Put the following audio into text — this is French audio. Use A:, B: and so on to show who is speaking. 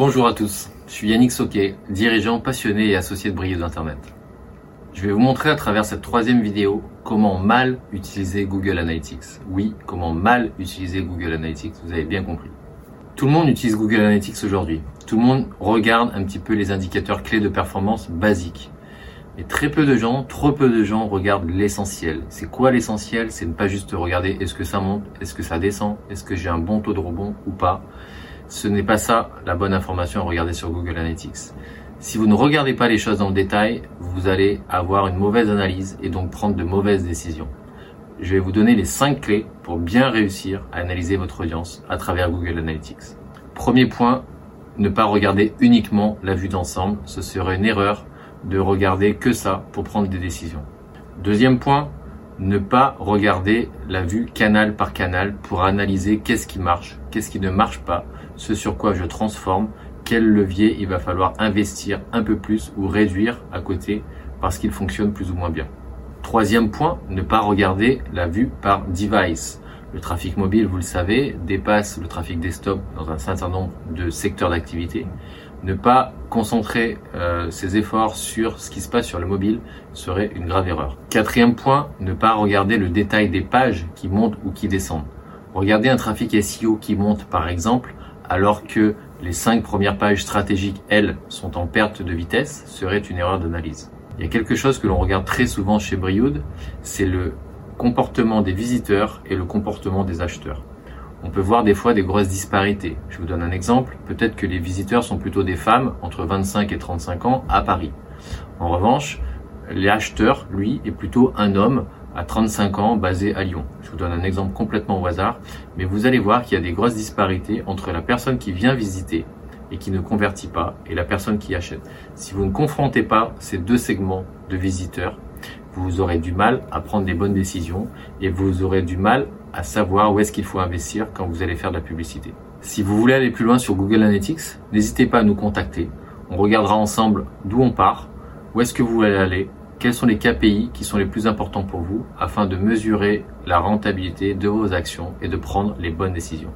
A: Bonjour à tous, je suis Yannick Soquet, dirigeant passionné et associé de Brio d'Internet. Je vais vous montrer à travers cette troisième vidéo comment mal utiliser Google Analytics. Oui, comment mal utiliser Google Analytics, vous avez bien compris. Tout le monde utilise Google Analytics aujourd'hui. Tout le monde regarde un petit peu les indicateurs clés de performance basiques. Mais très peu de gens, trop peu de gens regardent l'essentiel. C'est quoi l'essentiel? C'est ne pas juste regarder est-ce que ça monte, est-ce que ça descend, est-ce que j'ai un bon taux de rebond ou pas. Ce n'est pas ça la bonne information à regarder sur Google Analytics. Si vous ne regardez pas les choses dans le détail, vous allez avoir une mauvaise analyse et donc prendre de mauvaises décisions. Je vais vous donner les 5 clés pour bien réussir à analyser votre audience à travers Google Analytics. Premier point, ne pas regarder uniquement la vue d'ensemble. Ce serait une erreur de regarder que ça pour prendre des décisions. Deuxième point, ne pas regarder la vue canal par canal pour analyser qu'est-ce qui marche, qu'est-ce qui ne marche pas, ce sur quoi je transforme, quel levier il va falloir investir un peu plus ou réduire à côté parce qu'il fonctionne plus ou moins bien. Troisième point, ne pas regarder la vue par device. Le trafic mobile, vous le savez, dépasse le trafic desktop dans un certain nombre de secteurs d'activité. Ne pas concentrer euh, ses efforts sur ce qui se passe sur le mobile serait une grave erreur. Quatrième point, ne pas regarder le détail des pages qui montent ou qui descendent. Regardez un trafic SEO qui monte par exemple alors que les cinq premières pages stratégiques, elles, sont en perte de vitesse, serait une erreur d'analyse. Il y a quelque chose que l'on regarde très souvent chez Brioude, c'est le comportement des visiteurs et le comportement des acheteurs. On peut voir des fois des grosses disparités. Je vous donne un exemple. Peut-être que les visiteurs sont plutôt des femmes entre 25 et 35 ans à Paris. En revanche, l'acheteur, lui, est plutôt un homme à 35 ans basé à Lyon. Je vous donne un exemple complètement au hasard, mais vous allez voir qu'il y a des grosses disparités entre la personne qui vient visiter et qui ne convertit pas et la personne qui achète. Si vous ne confrontez pas ces deux segments de visiteurs, vous aurez du mal à prendre des bonnes décisions et vous aurez du mal à savoir où est-ce qu'il faut investir quand vous allez faire de la publicité. Si vous voulez aller plus loin sur Google Analytics, n'hésitez pas à nous contacter. On regardera ensemble d'où on part, où est-ce que vous voulez aller quels sont les KPI qui sont les plus importants pour vous afin de mesurer la rentabilité de vos actions et de prendre les bonnes décisions.